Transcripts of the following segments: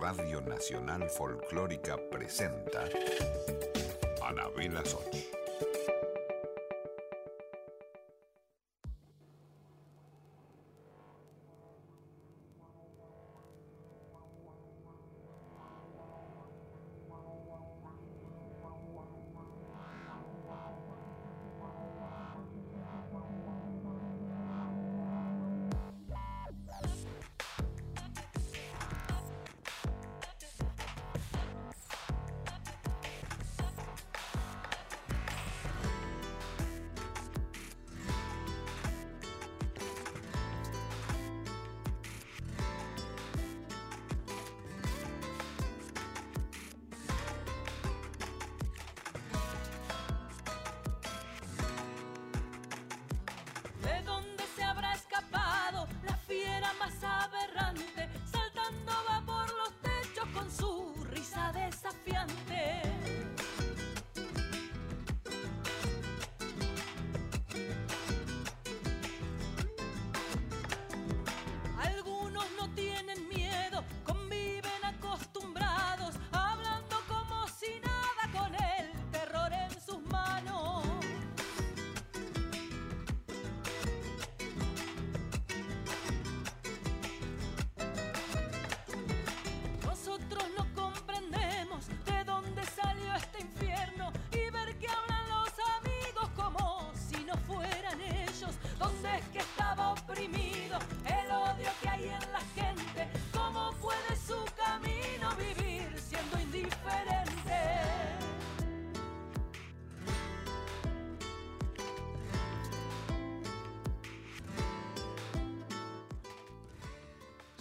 Radio Nacional Folclórica presenta Anabela Soch.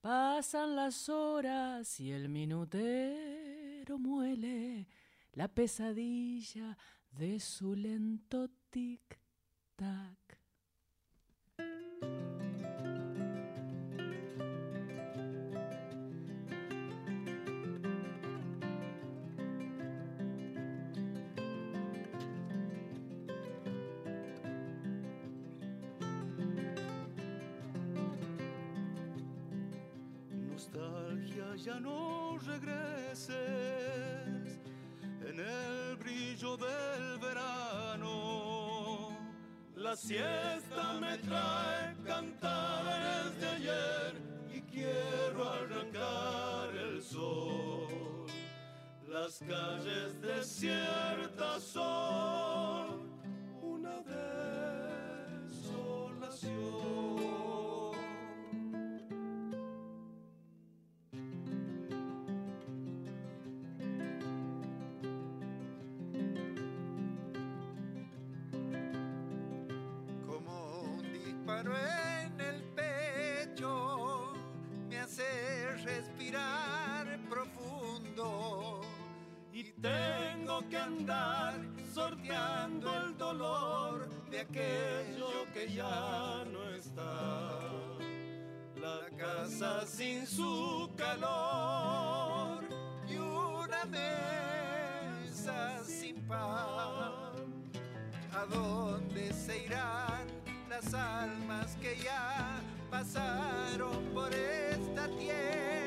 Pasan las horas y el minutero muele la pesadilla de su lento tic-tac. Ya no regreses en el brillo del verano. La siesta me trae cantares de ayer y quiero arrancar el sol. Las calles desiertas son una desolación. En el pecho me hace respirar profundo y tengo que andar sorteando el dolor de aquello que ya no está. La casa sin su calor y una mesa sin pan. ¿A dónde se irán? Las almas que ya pasaron por esta tierra.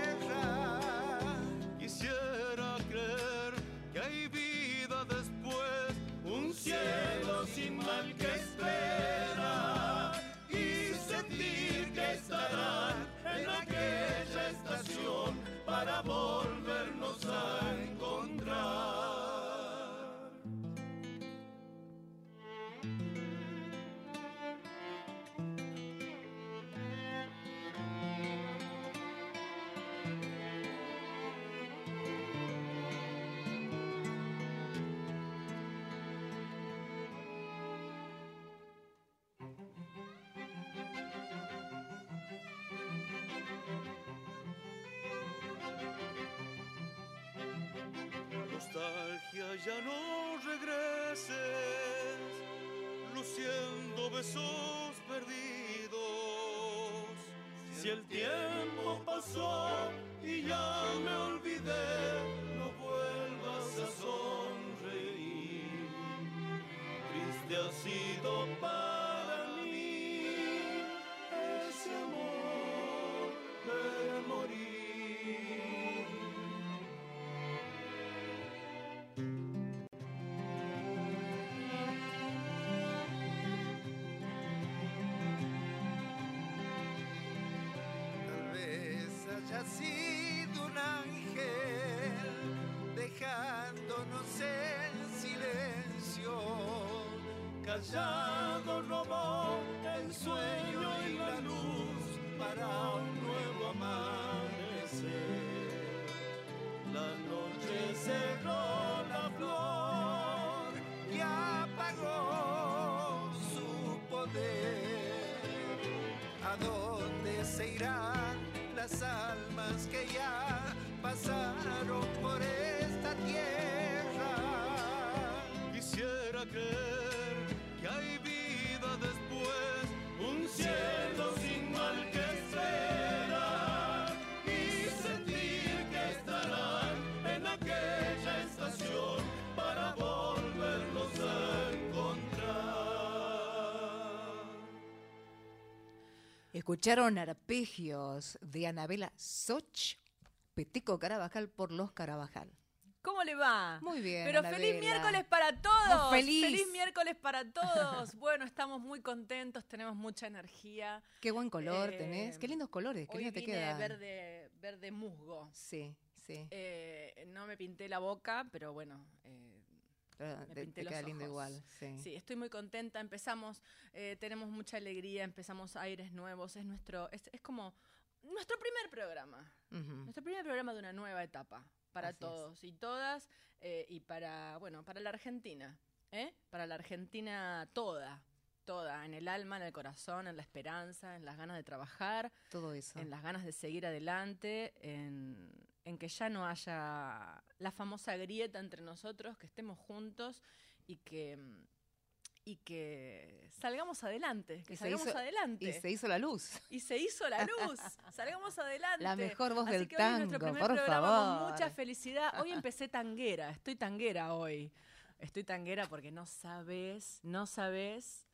Ya no regreses, luciendo besos perdidos. Si el tiempo pasó y ya me olvidé, no vuelvas a sonreír. Triste ha sido Callado robó el sueño y la luz para un nuevo amanecer. La noche cerró la flor y apagó su poder. ¿A dónde se irán las almas que ya pasaron por esta tierra? Quisiera creer Escucharon arpegios de Anabela Soch, Petico Carabajal por los Carabajal. ¿Cómo le va? Muy bien, Pero feliz miércoles para todos. Feliz. miércoles para todos. bueno, estamos muy contentos, tenemos mucha energía. Qué buen color Eh, tenés, qué lindos colores, qué Hoy lindo te queda. verde, verde musgo. Sí, sí. Eh, no me pinté la boca, pero bueno, eh, pero me te, te queda lindo igual. Sí. Sí, estoy muy contenta. Empezamos, eh, tenemos mucha alegría, empezamos aires nuevos. Es nuestro, es, es como nuestro primer programa. Nuestro primer programa de una nueva etapa para Así es. todos y todas eh, y para, bueno, para la Argentina, ¿eh? Para la Argentina toda, toda, en el alma, en el corazón, en la esperanza, en las ganas de trabajar, Todo eso. en las ganas de seguir adelante, en, en que ya no haya la famosa grieta entre nosotros, que estemos juntos y que y que salgamos adelante, que Y se salgamos hizo- adelante. Y se hizo la luz. Y se hizo la luz. Salgamos adelante. La mejor voz Así del que hoy es nuestro tango, primer por programa favor. Con mucha felicidad. Hoy empecé tanguera. Estoy tanguera hoy. Estoy tanguera porque no sabes, no sabes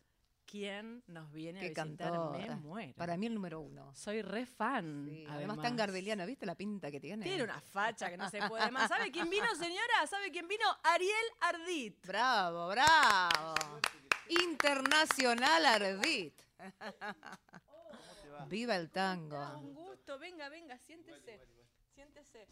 quién nos viene Qué a visitar. cantora. Me muero. Para mí el número uno. Soy re fan. Sí, además, Además tan gardeliana, ¿viste la pinta que tiene? Tiene una facha que no se puede más. ¿Sabe quién vino, señora? ¿Sabe quién vino? Ariel Ardit. Bravo, bravo. Internacional Ardit. Viva el tango. Un gusto. Venga, venga, siéntese. Siéntese.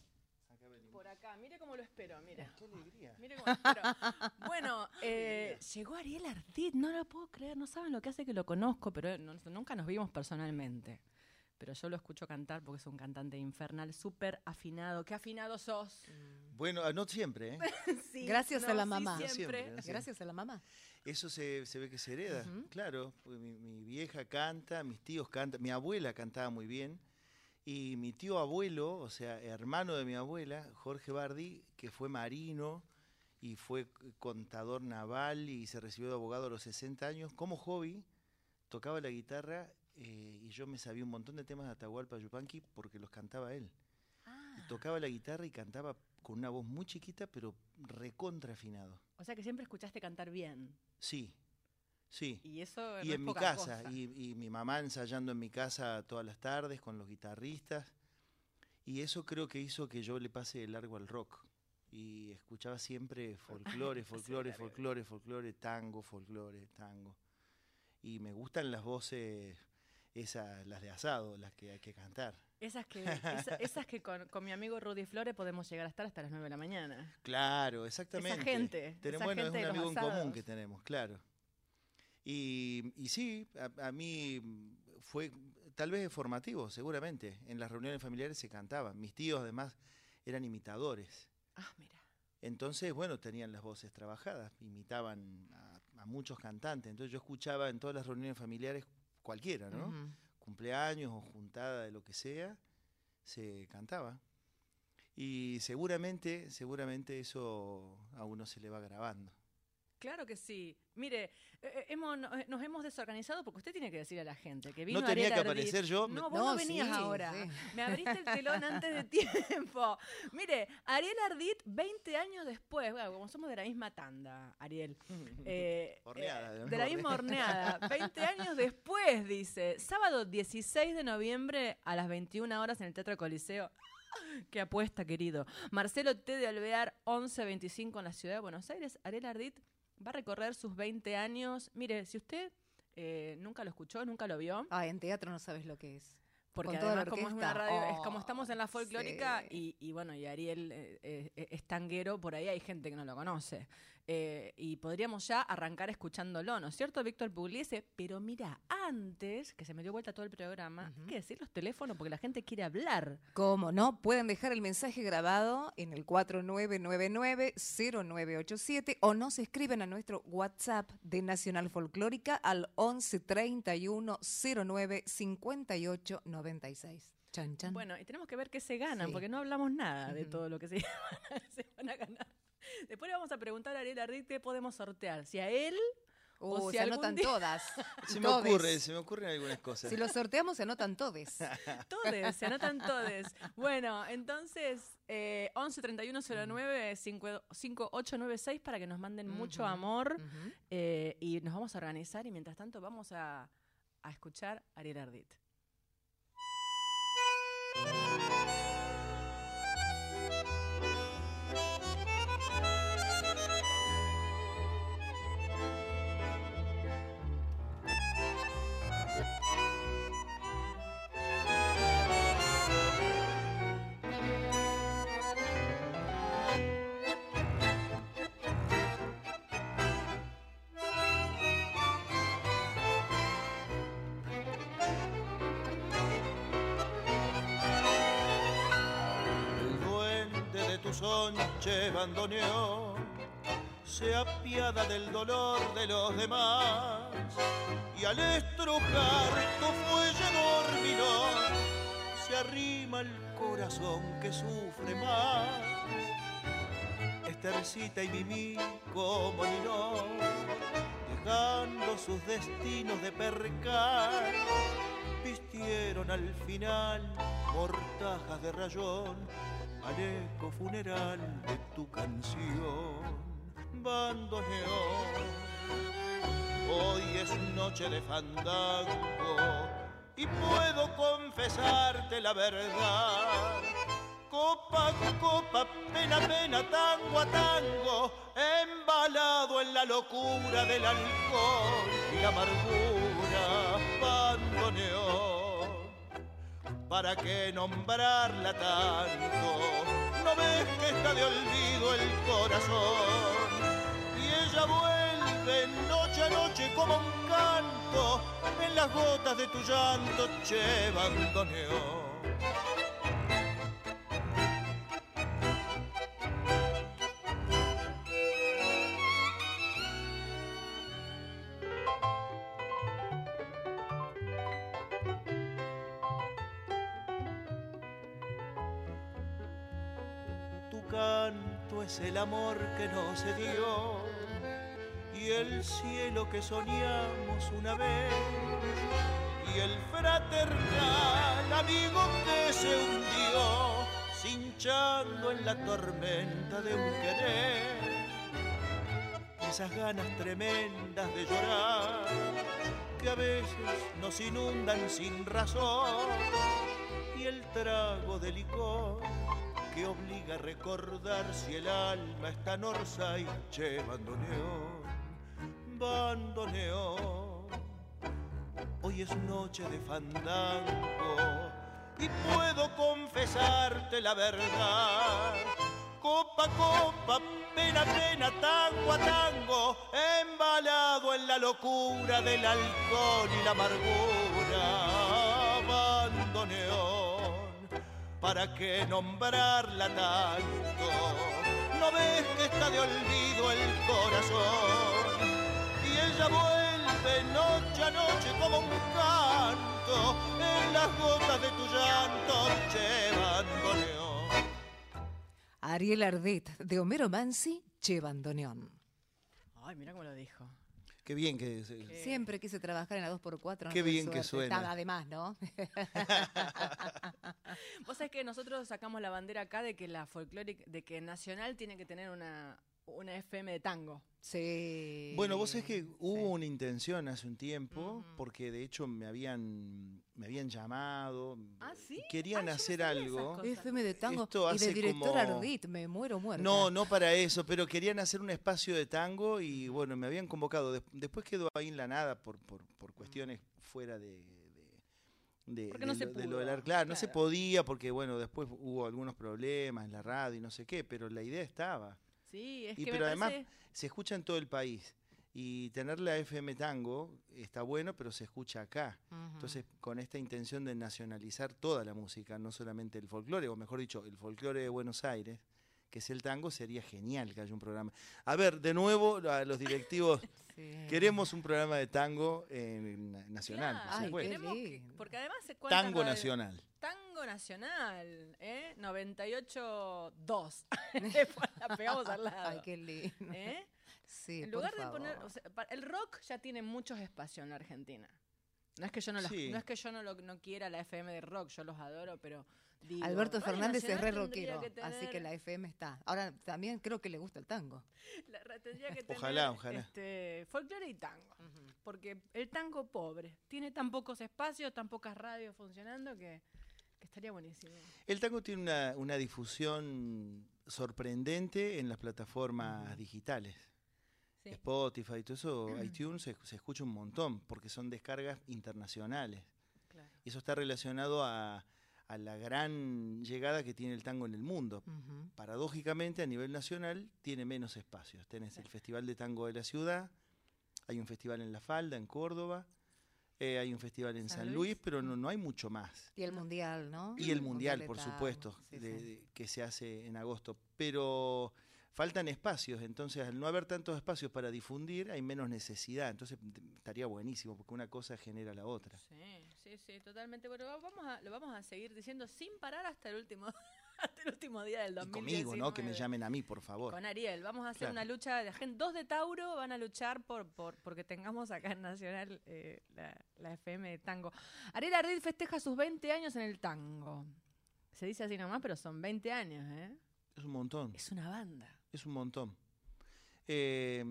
Por acá, mire cómo lo espero, mire. Qué alegría. Mire cómo lo espero. Bueno, eh, llegó Ariel Ardit, no lo puedo creer, no saben lo que hace que lo conozco, pero no- nunca nos vimos personalmente. Pero yo lo escucho cantar porque es un cantante infernal, súper afinado. ¿Qué afinado sos? Bueno, ah, no siempre, ¿eh? Sí, Gracias a la sí, mamá. siempre. Siempre, sí. Gracias a la mamá. Eso se, se ve que se hereda, claro. porque mi, mi vieja canta, mis tíos cantan, mi abuela cantaba muy bien. Y mi tío abuelo, o sea, hermano de mi abuela, Jorge Bardi, que fue marino y fue contador naval y se recibió de abogado a los 60 años, como hobby, tocaba la guitarra eh, y yo me sabía un montón de temas de Atahualpa Yupanqui porque los cantaba él. Y tocaba la guitarra y cantaba con una voz muy chiquita, pero recontra afinado. O sea que siempre escuchaste cantar bien. Sí, sí. Y eso Y no es en mi poca casa, cosa. y, y mi mamá ensayando en mi casa todas las tardes con los guitarristas. Y eso creo que hizo que yo le pase de largo al rock. Y escuchaba siempre folclore, folclore, folclore, folclore, tango, folclore, tango. Y me gustan las voces, esas, las de asado, las que hay que cantar. Esas que, esa- esas que con, con mi amigo Rudy Flores podemos llegar a estar hasta las 9 de la mañana. Claro, exactamente. gente, esa bueno, gente de es un amigo en común que tenemos, claro. Y, y sí, a, a mí fue tal vez formativo, seguramente. En las reuniones familiares se cantaba. Mis tíos además eran imitadores. Ah, mira. Entonces, bueno, tenían las voces trabajadas, imitaban a, a muchos cantantes. Entonces yo escuchaba en todas las reuniones familiares cualquiera, ¿no? Cumpleaños o juntada de lo que sea, se cantaba. Y seguramente, seguramente eso a uno se le va grabando. Claro que sí. Mire, eh, eh, hemos, no- eh, nos hemos desorganizado porque usted tiene que decir a la gente que vino No tenía Ariel que aparecer yo. No, vos No, no venías sí, ahora. sí. Me abriste el telón antes de tiempo. Mire, Ariel Ardit, 20 años después, bueno, como somos de la misma tanda, Ariel. eh, Horneada, eh, de la de la misma misma horneada. 20 años después, dice. Sábado 16 de noviembre a las 21 horas en el Teatro Coliseo. Qué apuesta, querido. Marcelo T. de Alvear, 1125 en la ciudad de Buenos Aires. Ariel Ardit va a recorrer sus 20 años. Mire, si usted eh, nunca lo escuchó, nunca lo vio, Ah, en teatro no sabes lo que es. porque además como es una radio, es como Oh, estamos en la folclórica sí. y, y bueno, y Ariel eh, eh, es tanguero, por ahí hay gente que no lo conoce. Eh, y podríamos ya arrancar escuchándolo, ¿no es cierto, Víctor Pugliese? Pero mira, antes, que se me dio vuelta todo el programa, hay que decir los teléfonos porque la gente quiere hablar. ¿Cómo no? Pueden dejar el mensaje grabado en el 4999-0987 o nos escriben a nuestro WhatsApp de Nacional Folclórica al 11 31 09 58 96. Chan, chan. Bueno, y tenemos que ver qué se ganan, Sí. porque no hablamos nada de todo lo que se, se van a ganar. Después le vamos a preguntar a Ariel Ardit qué podemos sortear. Si a él o Uh, si se anotan día- todas. Se me Todes. ocurre, se me ocurren algunas cosas. Si lo sorteamos, se anotan todes. Todes, se anotan todes. Bueno, entonces, eh, 11 31 09 5896 para que nos manden mucho amor eh, y nos vamos a organizar y mientras tanto vamos a, a escuchar a Ariel Ardit. Sonche bandoneón se apiada del dolor de los demás y al estrujar tu fuelle dormilón se arrima el corazón que sufre más. Estercita y Mimi como Ninón dejando sus destinos de percar vistieron al final mortajas de rayón al eco funeral de tu canción, bandoneón. Hoy es noche de fandango y puedo confesarte la verdad. Copa copa, pena pena, tango a tango, embalado en la locura del alcohol y la amargura, bandoneón. ¿Para qué nombrarla tanto? ¿No ves que está de olvido el corazón? Y ella vuelve noche a noche como un canto en las gotas de tu llanto, che, bandoneón. Es el amor que no se dio y el cielo que soñamos una vez y el fraternal amigo que se hundió cinchando en la tormenta de un querer. Esas ganas tremendas de llorar que a veces nos inundan sin razón y el trago de licor que obliga a recordar si el alma está en Orsay, che, bandoneón, bandoneón. Hoy es noche de fandango y puedo confesarte la verdad. Copa copa, pena pena, tango a tango, embalado en la locura del alcohol y la amargura, ¿Para qué nombrarla tanto? ¿No ves que está de olvido el corazón? Y ella vuelve noche a noche como un canto en las gotas de tu llanto, bandoneón. Ariel Ardit, de Homero Mansi, Che Bandoneón. Ay, mira cómo lo dijo. Qué bien que... Siempre quise trabajar en la 2x4. no Qué bien que suena. Además, ¿no? Vos sabés que nosotros sacamos la bandera acá de que la folclórica, de que Nacional tiene que tener una, una FM de tango. Sí. Bueno, vos sabés que hubo Sí. una intención hace un tiempo, porque de hecho me habían, me habían llamado. ¿Ah, sí? Querían no hacer algo. FM de tango Esto y de director como- Ardit, me muero muerta. No, no para eso, pero querían hacer un espacio de tango y bueno, me habían convocado. Des- Después quedó ahí en la nada por, por, por cuestiones fuera de, de, de- no de lo del ar- Claro, no se claro. podía porque bueno, después hubo algunos problemas en la radio y no sé qué, pero la idea estaba. Sí, es Y que pero me además parece... se escucha en todo el país. Y tener la FM Tango está bueno, pero se escucha acá. Entonces, con esta intención de nacionalizar toda la música, no solamente el folclore, o mejor dicho, el folclore de Buenos Aires, que es el tango, sería genial que haya un programa. A ver, de nuevo, a los directivos, Sí. queremos un programa de tango en nacional, Claro, por Ay, queremos que- porque además se cuenta Tango nacional. Tango nacional, ¿eh? 98-2. La pegamos al lado. Ay, qué lindo. ¿eh? Sí, En por lugar de favor. poner, o sea, pa- el rock ya tiene muchos espacios en la Argentina. No es que yo no, las- Sí. no es que yo no, lo, no quiera la FM de rock, yo los adoro, pero digo, Alberto Radio Fernández es re rockero, que así que la FM está. Ahora también creo que le gusta el tango. la- tendría que tener Ojalá, ojalá. Este, folclore y tango, porque el tango pobre tiene tan pocos espacios, tan pocas radios funcionando que, que estaría buenísimo. El tango tiene una, una difusión sorprendente en las plataformas digitales. Sí. Spotify y todo eso, iTunes se, se escucha un montón porque son descargas internacionales. Claro. Y eso está relacionado a, a la gran llegada que tiene el tango en el mundo. Paradójicamente, a nivel nacional, tiene menos espacios. Tenés el Festival de Tango de la Ciudad, hay un festival en La Falda, en Córdoba, eh, hay un festival en San San, Luis. Luis, pero no, no hay mucho más. Y el mundial, ¿no? Y el Mundial, por supuesto, sí, de- sí. de- que se hace en agosto. Pero faltan espacios, entonces al no haber tantos espacios para difundir, hay menos necesidad. Entonces estaría buenísimo, porque una cosa genera la otra. Sí, sí, sí, totalmente. Bueno, va- vamos a, lo vamos a seguir diciendo sin parar hasta el último, hasta el último día del Y 2019. conmigo, ¿no? Que me llamen a mí, por favor. Con Ariel, vamos a hacer Claro. una lucha de gente. Dos de Tauro van a luchar por, por porque tengamos acá en Nacional eh, la, la FM de tango. Ariel Ardid festeja sus 20 años en el tango. Se dice así nomás, pero son 20 años, ¿eh? Es un montón. Es una banda. Es un montón. Eh,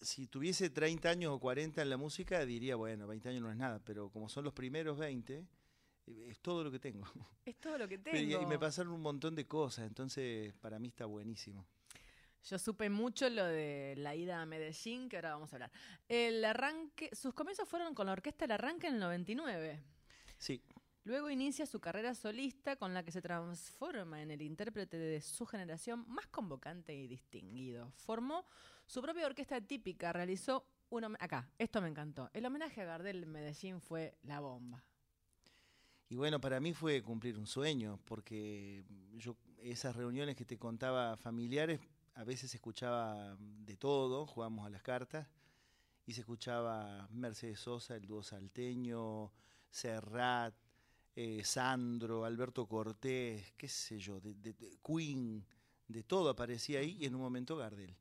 si tuviese 30 años o 40 en la música, diría, bueno, 20 años no es nada, pero como son los primeros 20, eh, es todo lo que tengo. Es todo lo que y- tengo. y me pasaron un montón de cosas, entonces para mí está buenísimo. Yo supe mucho lo de la ida a Medellín, que ahora vamos a hablar. El arranque, sus comienzos fueron con la orquesta El Arranque en el 99. Sí, Luego inicia su carrera solista con la que se transforma en el intérprete de su generación más convocante y distinguido. Formó su propia orquesta típica, realizó un acá, esto me encantó. El homenaje a Gardel Medellín fue la bomba. Y bueno, para mí fue cumplir un sueño, porque yo esas reuniones que te contaba familiares, a veces escuchaba de todo, jugamos a las cartas, y se escuchaba Mercedes Sosa, el dúo salteño, Serrat, eh, Sandro, Alberto Cortés, qué sé yo, de- de Queen, de todo aparecía ahí, y en un momento Gardel.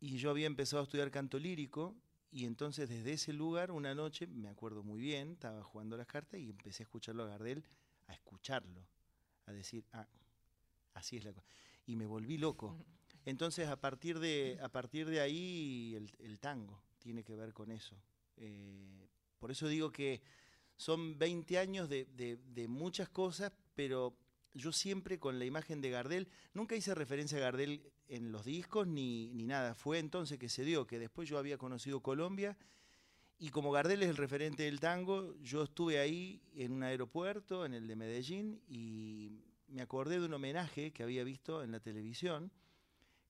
Y yo había empezado a estudiar canto lírico, y entonces desde ese lugar, una noche, me acuerdo muy bien, estaba jugando las cartas y empecé a escucharlo a Gardel, a escucharlo, a decir, ah, así es la cosa. Y me volví loco. Entonces, a partir de, a partir de ahí, el, el tango tiene que ver con eso. Eh, por eso digo que son 20 años de, de- de muchas cosas, pero yo siempre con la imagen de Gardel, nunca hice referencia a Gardel en los discos ni, ni nada. Fue entonces que se dio, que después yo había conocido Colombia y como Gardel es el referente del tango, yo estuve ahí en un aeropuerto, en el de Medellín, y me acordé de un homenaje que había visto en la televisión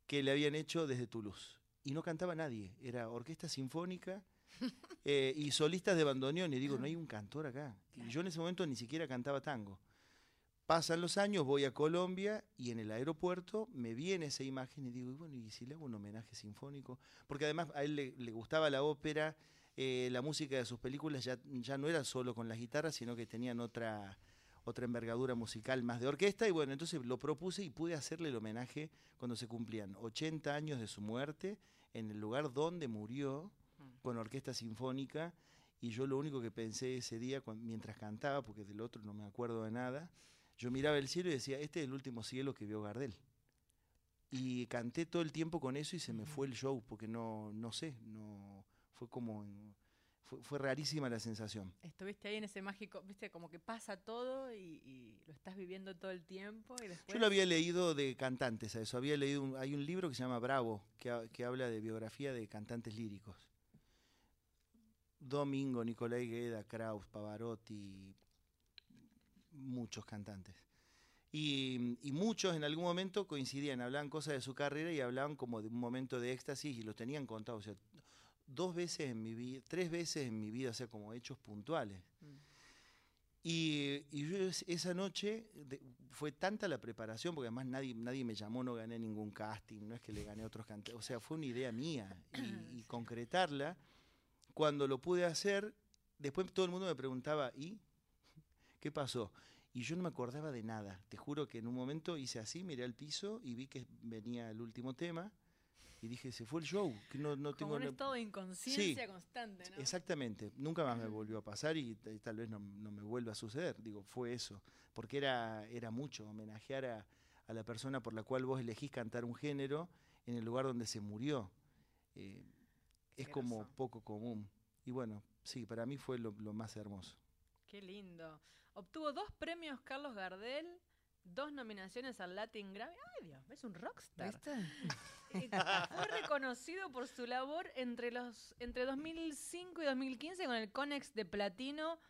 que le habían hecho desde Toulouse. Y no cantaba nadie, era orquesta sinfónica eh, y solistas de bandoneón. Y digo, no hay un cantor acá. Y yo en ese momento ni siquiera cantaba tango. Pasan los años, voy a Colombia y en el aeropuerto me viene esa imagen y digo, y bueno, ¿y si le hago un homenaje sinfónico? Porque además a él le, le gustaba la ópera, eh, la música de sus películas ya, ya no era solo con las guitarras, sino que tenían otra, otra envergadura musical más de orquesta. Y bueno, entonces lo propuse y pude hacerle el homenaje cuando se cumplían 80 años de su muerte en el lugar donde murió con orquesta sinfónica. Y yo lo único que pensé ese día mientras cantaba, porque del otro no me acuerdo de nada, yo miraba el cielo y decía, este es el último cielo que vio Gardel. Y canté todo el tiempo con eso y se me fue el show, porque no, no sé, no fue como fue, fue rarísima la sensación. Estuviste ahí en ese mágico, viste, como que pasa todo y, y lo estás viviendo todo el tiempo y después... Yo lo había leído de cantantes a eso, había leído, un- hay un libro que se llama Bravo, que, ha- que habla de biografía de cantantes líricos. Domingo, Nicolai Gueda, Kraus, Pavarotti, muchos cantantes. Y, y muchos en algún momento coincidían, hablaban cosas de su carrera y hablaban como de un momento de éxtasis y lo tenían contado. O sea, dos veces en mi vida, tres veces en mi vida, o sea, como hechos puntuales. Mm. Y, y yo es- esa noche de- fue tanta la preparación, porque además nadie, nadie me llamó, no gané ningún casting, no es que le gané a otros cantantes, o sea, fue una idea mía. Y, y concretarla, cuando lo pude hacer, después todo el mundo me preguntaba, ¿y qué pasó? Y yo no me acordaba de nada. Te juro que en un momento hice así, miré al piso y vi que venía el último tema. Y dije, se fue el show. Que no, no como tengo un estado de inconsciencia constante, ¿no? Exactamente, nunca más me volvió a pasar y, tal vez no, no me vuelva a suceder. Digo, fue eso, porque era, era mucho homenajear a, a la persona por la cual vos elegís cantar un género en el lugar donde se murió. Eh, es como poco común. Y bueno, sí, para mí fue lo, lo más hermoso. Qué lindo. Obtuvo dos premios Carlos Gardel, dos nominaciones al Latin Grammy. Ay, Dios, es un rockstar. ¿Viste? Y Fue reconocido por su labor entre los entre 2005 y 2015 con el Conex de Platino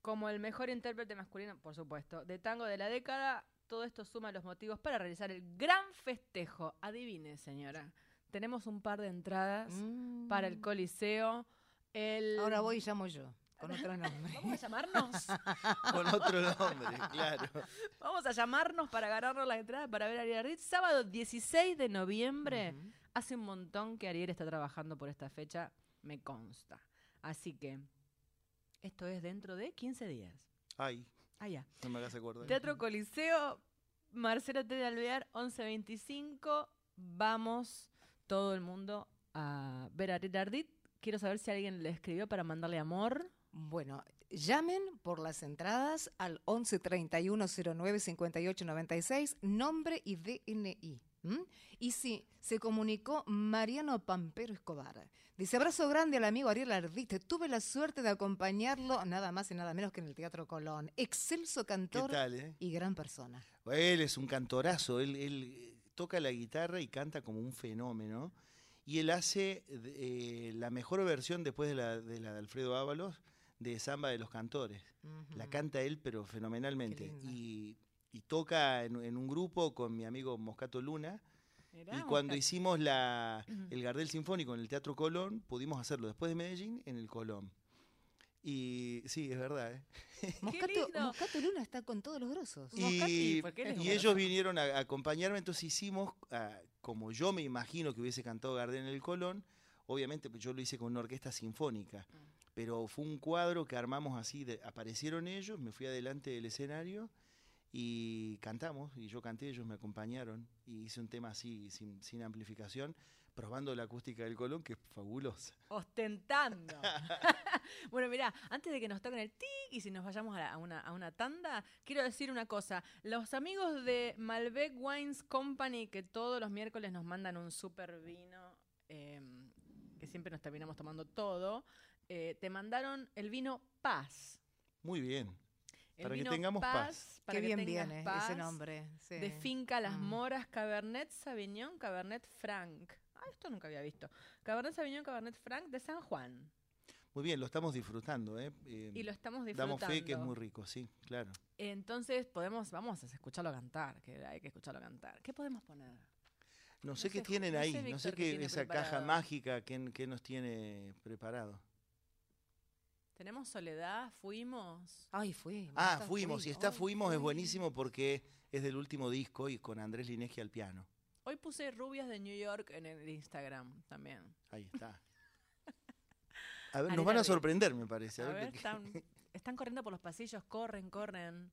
como el mejor intérprete masculino, por supuesto, de tango de la década. Todo esto suma los motivos para realizar el gran festejo. Adivine, señora. Tenemos un par de entradas Mm. para el Coliseo. El... Ahora voy y llamo yo, con otro nombre. Vamos a llamarnos. Con otro nombre, claro. Vamos a llamarnos para agarrarnos la entrada para ver a Ariel Ritz. Sábado 16 de noviembre. Hace un montón que Ariel está trabajando por esta fecha, me consta. Así que esto es dentro de 15 días. Ay, Ah, ya. no me hagas acordar. Teatro Coliseo, Marcelo T. de Alvear, 11.25. Vamos todo el mundo a ver a Ariel Ardit. Quiero saber si alguien le escribió para mandarle amor. Bueno, llamen por las entradas al 11 31 09 58 96, nombre y DNI. Y sí, se comunicó Mariano Pampero Escobar. Dice, abrazo grande al amigo Ariel Ardite. Tuve la suerte de acompañarlo nada más y nada menos que en el Teatro Colón. Excelso ¿Qué cantor tal, eh? y gran persona. Él es un cantorazo, él, él, toca la guitarra y canta como un fenómeno. Y él hace eh, la mejor versión después de la, de la de Alfredo Ábalos de Samba de los Cantores. La canta él, pero fenomenalmente. Y, y toca en, en un grupo con mi amigo Moscato Luna. Mirá, y cuando hicimos la, el Gardel Sinfónico en el Teatro Colón, pudimos hacerlo después de Medellín en el Colón. Y sí, es verdad. ¿eh? Moscato, Luna está con todos los grosos. Y, ellos vinieron a, a acompañarme, entonces hicimos, ah, como yo me imagino que hubiese cantado Gardel en el Colón, obviamente pues yo lo hice con una orquesta sinfónica, Mm. Pero fue un cuadro que armamos así, de- aparecieron ellos, me fui adelante del escenario y cantamos, y yo canté, ellos me acompañaron, y hice un tema así, sin, sin amplificación, probando la acústica del Colón, que es fabulosa. Ostentando. bueno, mirá, antes de que nos toquen el tic y si nos vayamos a, la- a una, a una tanda, quiero decir una cosa. Los amigos de Malbec Wines Company, que todos los miércoles nos mandan un super vino, eh, que siempre nos terminamos tomando todo, eh, te mandaron el vino Paz. Muy bien. El Para que tengamos paz. para Qué que bien viene paz, ese nombre. sí. De Finca Las Mm. Moras, Cabernet Sauvignon, Cabernet Franc. Ah, esto nunca había visto. Cabernet Sauvignon, Cabernet Franc de San Juan. Muy bien, lo estamos disfrutando. ¿eh? Eh, Y lo estamos disfrutando. Damos fe que es muy rico, sí, claro. Entonces podemos, vamos a escucharlo cantar, que hay que escucharlo cantar. ¿Qué podemos poner? No sé No qué sé, tienen no sé, ahí, no sé qué qué, esa caja mágica que, que nos tiene preparado. Tenemos Soledad, fuimos. Ay, fui. Ah, fuimos, Fui. y está Ay, Fuimos es buenísimo porque es del último disco y con Andrés Lineski al piano. Hoy puse Rubias de New York en el Instagram también. Ahí está. A ver, nos van a sorprender, me parece. A A ver ver, están, están corriendo por los pasillos, corren, corren.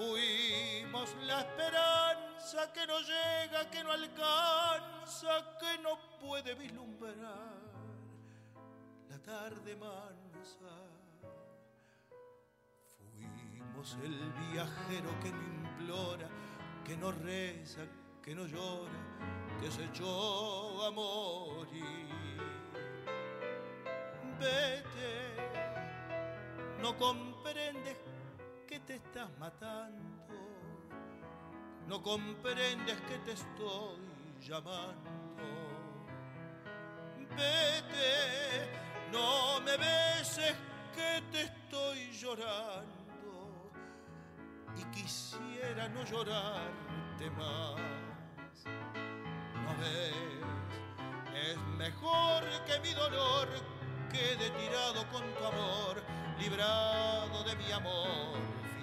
Fuimos la esperanza que no llega, que no alcanza, que no puede vislumbrar la tarde mansa. Fuimos el viajero que no implora, que no reza, que no llora, que se echó a morir. Vete, no comprendes que te estás matando, no comprendes que te estoy llamando. Vete, no me beses que te estoy llorando y quisiera no llorarte más. No ves, es mejor que mi dolor quede tirado con tu amor, librado de mi amor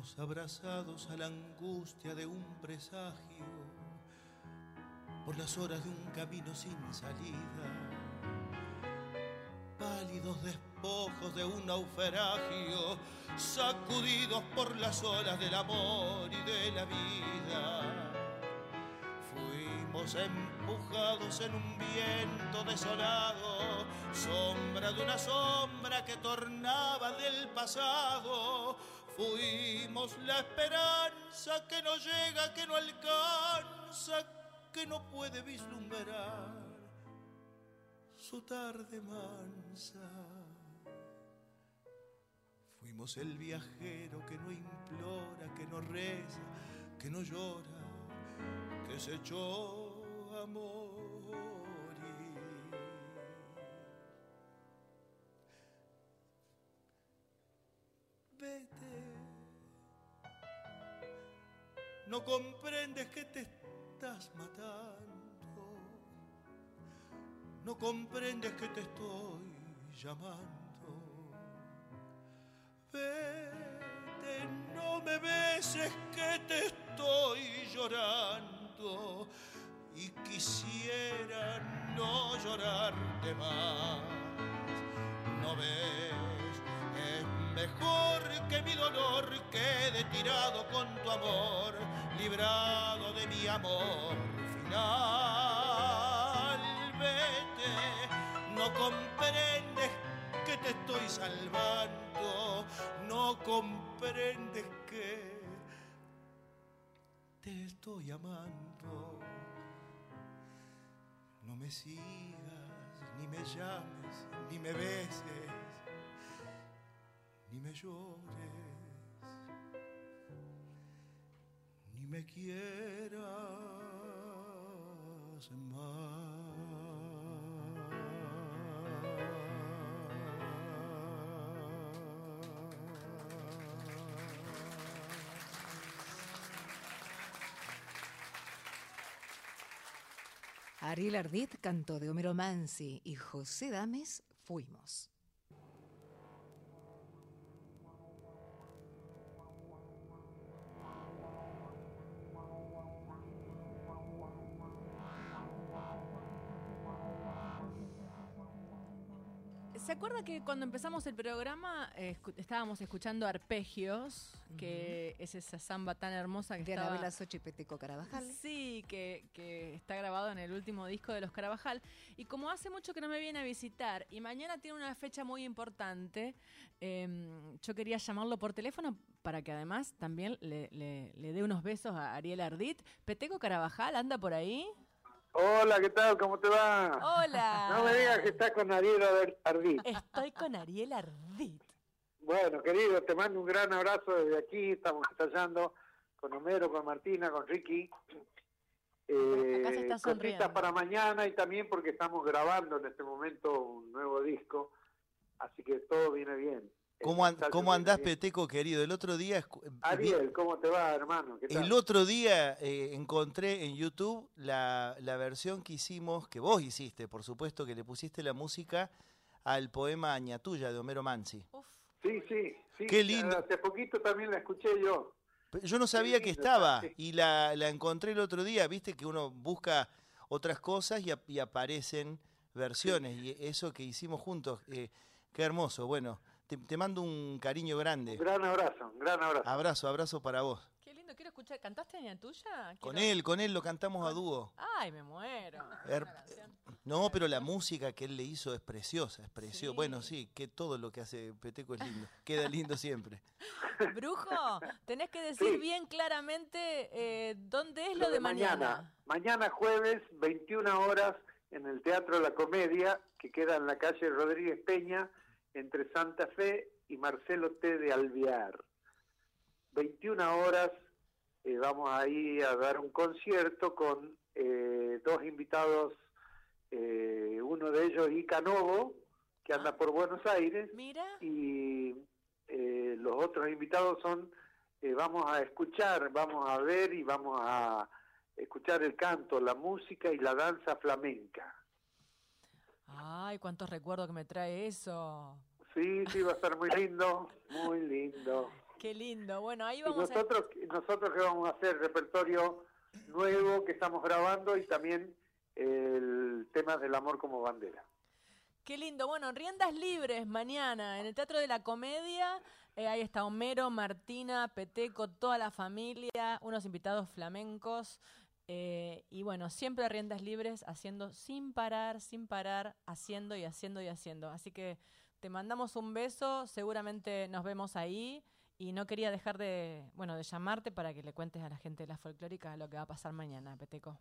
Abrazados a la angustia de un presagio por las horas de un camino sin salida, pálidos despojos de un naufragio, sacudidos por las olas del amor y de la vida. Fuimos empujados en un viento desolado, sombra de una sombra que tornaba del pasado. Fuimos la esperanza que no llega, que no alcanza, que no puede vislumbrar su tarde mansa. Fuimos el viajero que no implora, que no reza, que no llora, que se echó a morir. Vete, no comprendes que te estás matando, no comprendes que te estoy llamando. Vete, no me beses que te estoy llorando y quisiera no llorarte más. No ves, es mejor que mi dolor quede tirado con tu amor, librado de mi amor final. No comprendes que te estoy salvando, no comprendes que te estoy amando. No me sigas, ni me llames, ni me beses, ni me llores, ni me quieras más. Ariel Ardit cantó de Homero Mansi y José Dames Fuimos. Que cuando empezamos el programa eh, escu- estábamos escuchando arpegios, que es esa samba tan hermosa que De estaba... Anabela Sochi Peteco Carabajal. Sí, que, que está grabado en el último disco de los Carabajal. Y como hace mucho que no me viene a visitar y mañana tiene una fecha muy importante, em, yo quería llamarlo por teléfono para que además también le, le- le dé unos besos a Ariel Ardit. Peteco Carabajal, ¿anda por ahí? Hola, ¿qué tal? ¿Cómo te va? Hola. No me digas que estás con Ariel Ar- Ardit. Estoy con Ariel Ardit. Bueno, querido, te mando un gran abrazo desde aquí. Estamos ensayando con Homero, con Martina, con Ricky. Eh, Acá se está cositas sonriendo. para mañana y también porque estamos grabando en este momento un nuevo disco. Así que todo viene bien. ¿Cómo, an- cómo andás. Peteco, querido? El otro día... escu- vi- Ariel, ¿cómo te va, hermano? ¿Qué tal? El otro día eh, encontré en YouTube la, la versión que hicimos, que vos hiciste, por supuesto, que le pusiste la música al poema Añatuya de Homero Mansi. Uf. Sí, sí, sí. Qué lindo. Hace poquito también la escuché yo. Yo no sabía que estaba sí. y la, la encontré el otro día, viste que uno busca otras cosas y aparecen versiones y eso que hicimos juntos, eh, qué hermoso. Bueno, te, te mando un cariño grande. Un gran abrazo, un gran abrazo. Abrazo, abrazo para vos. Qué lindo, quiero escuchar. ¿Cantaste Aña Tuya? Con él, con él lo cantamos a dúo. Ay, me muero. Canción. No, pero la música que él le hizo es preciosa, es preciosa. Sí. Bueno, sí, que todo lo que hace Peteco es lindo. Queda lindo siempre. Brujo, tenés que decir Sí. bien claramente eh, dónde es lo, de, mañana. Mañana jueves, 21 horas, en el Teatro La Comedia, que queda en la calle Rodríguez Peña, entre Santa Fe y Marcelo T. de Alvear. 21 horas, eh, vamos ahí a dar un concierto con eh, dos invitados, eh, uno de ellos Ica Novo, que anda por Buenos Aires, Mira, y eh, los otros invitados son, eh, vamos a escuchar, vamos a ver y vamos a escuchar el canto, la música y la danza flamenca. Ay, cuántos recuerdos que me trae eso. Sí, sí, va a estar muy lindo, muy lindo. Qué lindo. Bueno, ahí Y vamos a... nosotros, nosotros que vamos a hacer repertorio nuevo que estamos grabando y también el tema del amor como bandera. Qué lindo. Bueno, riendas libres mañana en el Teatro de la Comedia. Eh, ahí está Homero, Martina, Peteco, toda la familia, unos invitados flamencos. Eh, y bueno, siempre riendas libres, haciendo sin parar, sin parar, haciendo y haciendo y haciendo. Así que te mandamos un beso, seguramente nos vemos ahí. Y no quería dejar de, bueno, de llamarte para que le cuentes a la gente de la folclórica lo que va a pasar mañana, Peteco.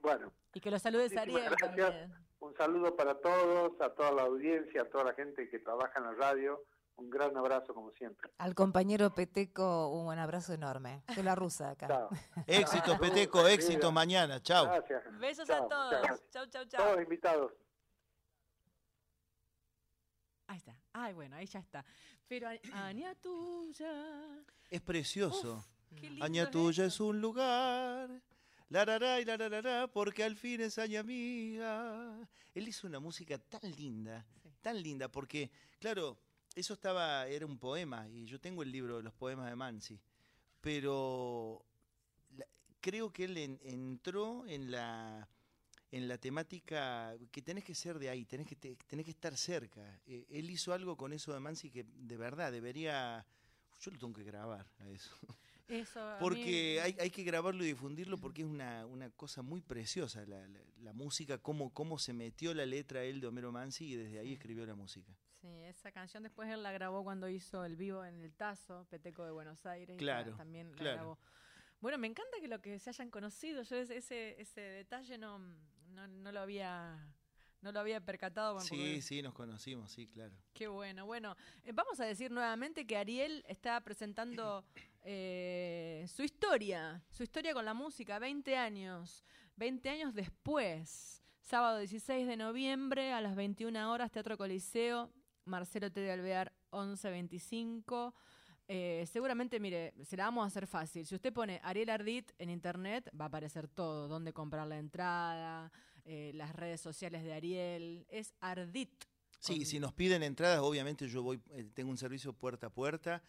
Bueno, Y que lo saludes a Ariel también. un saludo para todos, a toda la audiencia, a toda la gente que trabaja en la radio. Un gran abrazo como siempre. Al compañero Peteco, un buen abrazo enorme. Soy la rusa acá. Chao. Éxitos, Chao, Peteco, éxitos mañana. Chao. Gracias. Besos Chao, a todos. Chau, chau, chau. Todos invitados. Ahí está. Ay, bueno, ahí ya está. Pero Aña tuya. Es precioso. Qué lindo Aña es tuya eso. es un lugar. La la la y la la la la, porque al fin es aña mía. Él hizo una música tan linda, Sí. tan linda, porque, claro, eso estaba, era un poema, y yo tengo el libro de los poemas de Mansi, pero la- creo que él en- entró en la en la temática que tenés que ser de ahí, tenés que, te- tenés que estar cerca. Eh, él hizo algo con eso de Mansi que de verdad debería... Yo lo tengo que grabar a eso. Eso, a Porque mí- hay, hay que grabarlo y difundirlo porque es una, una cosa muy preciosa la, la- la música, cómo, cómo se metió la letra él de Homero Mansi y desde ahí escribió la música. Sí, esa canción después él la grabó cuando hizo el vivo en el Tazo, Peteco de Buenos Aires. Claro, ta- también la claro. grabó. Bueno, me encanta que lo que se hayan conocido. Yo ese, ese, detalle no, no, no lo había no lo había percatado. Sí, sí, nos conocimos, sí, claro. Qué bueno. Bueno, eh, vamos a decir nuevamente que Ariel está presentando eh, su historia, su historia con la música, 20 años, 20 años después, sábado 16 de noviembre a las 21 horas, Teatro Coliseo, Marcelo T. de Alvear, 1125. Eh, seguramente, mire, se la vamos a hacer fácil. Si usted pone Ariel Ardit en internet, va a aparecer todo, dónde comprar la entrada, eh, las redes sociales de Ariel. Es Ardit. Sí, con- si nos piden entradas, obviamente yo voy, eh, tengo un servicio puerta a puerta,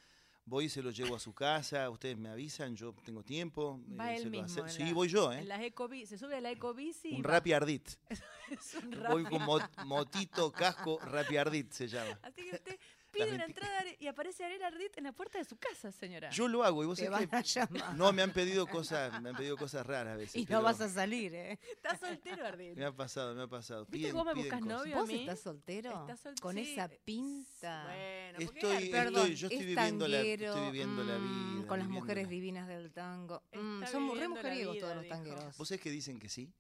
Voy y se lo llevo a su casa, ustedes me avisan, yo tengo tiempo. Va eh, él se lo mismo. en Sí, la- voy yo, en ¿eh? las ecobi- se sube a la ecobici. Un va. Rappi Ardit. Es un Voy con mo- motito, casco, Rappi Ardit se llama. Así que usted pide una 20. entrada y aparece Ariel Ardit en la puerta de su casa, señora. Yo lo hago y vos Te sabés van que a llamar. no me han pedido cosas, me han pedido cosas raras a veces. y no pero vas a salir, ¿eh? Está soltero, Ardit. Me ha pasado, me ha pasado. ¿Viste Piden- que vos me piden buscas cosas. novio a ¿Vos mí? estás soltero? Estás sol- Con sí, esa pinta. Bueno, ¿por qué Estoy, Perdón, estoy, yo estoy es viviendo, la, estoy viviendo la mm, vida. Con las mujeres divinas del tango. Mm, son re mujeriegos todos los tangueros. ¿Vos sabés que dicen que sí?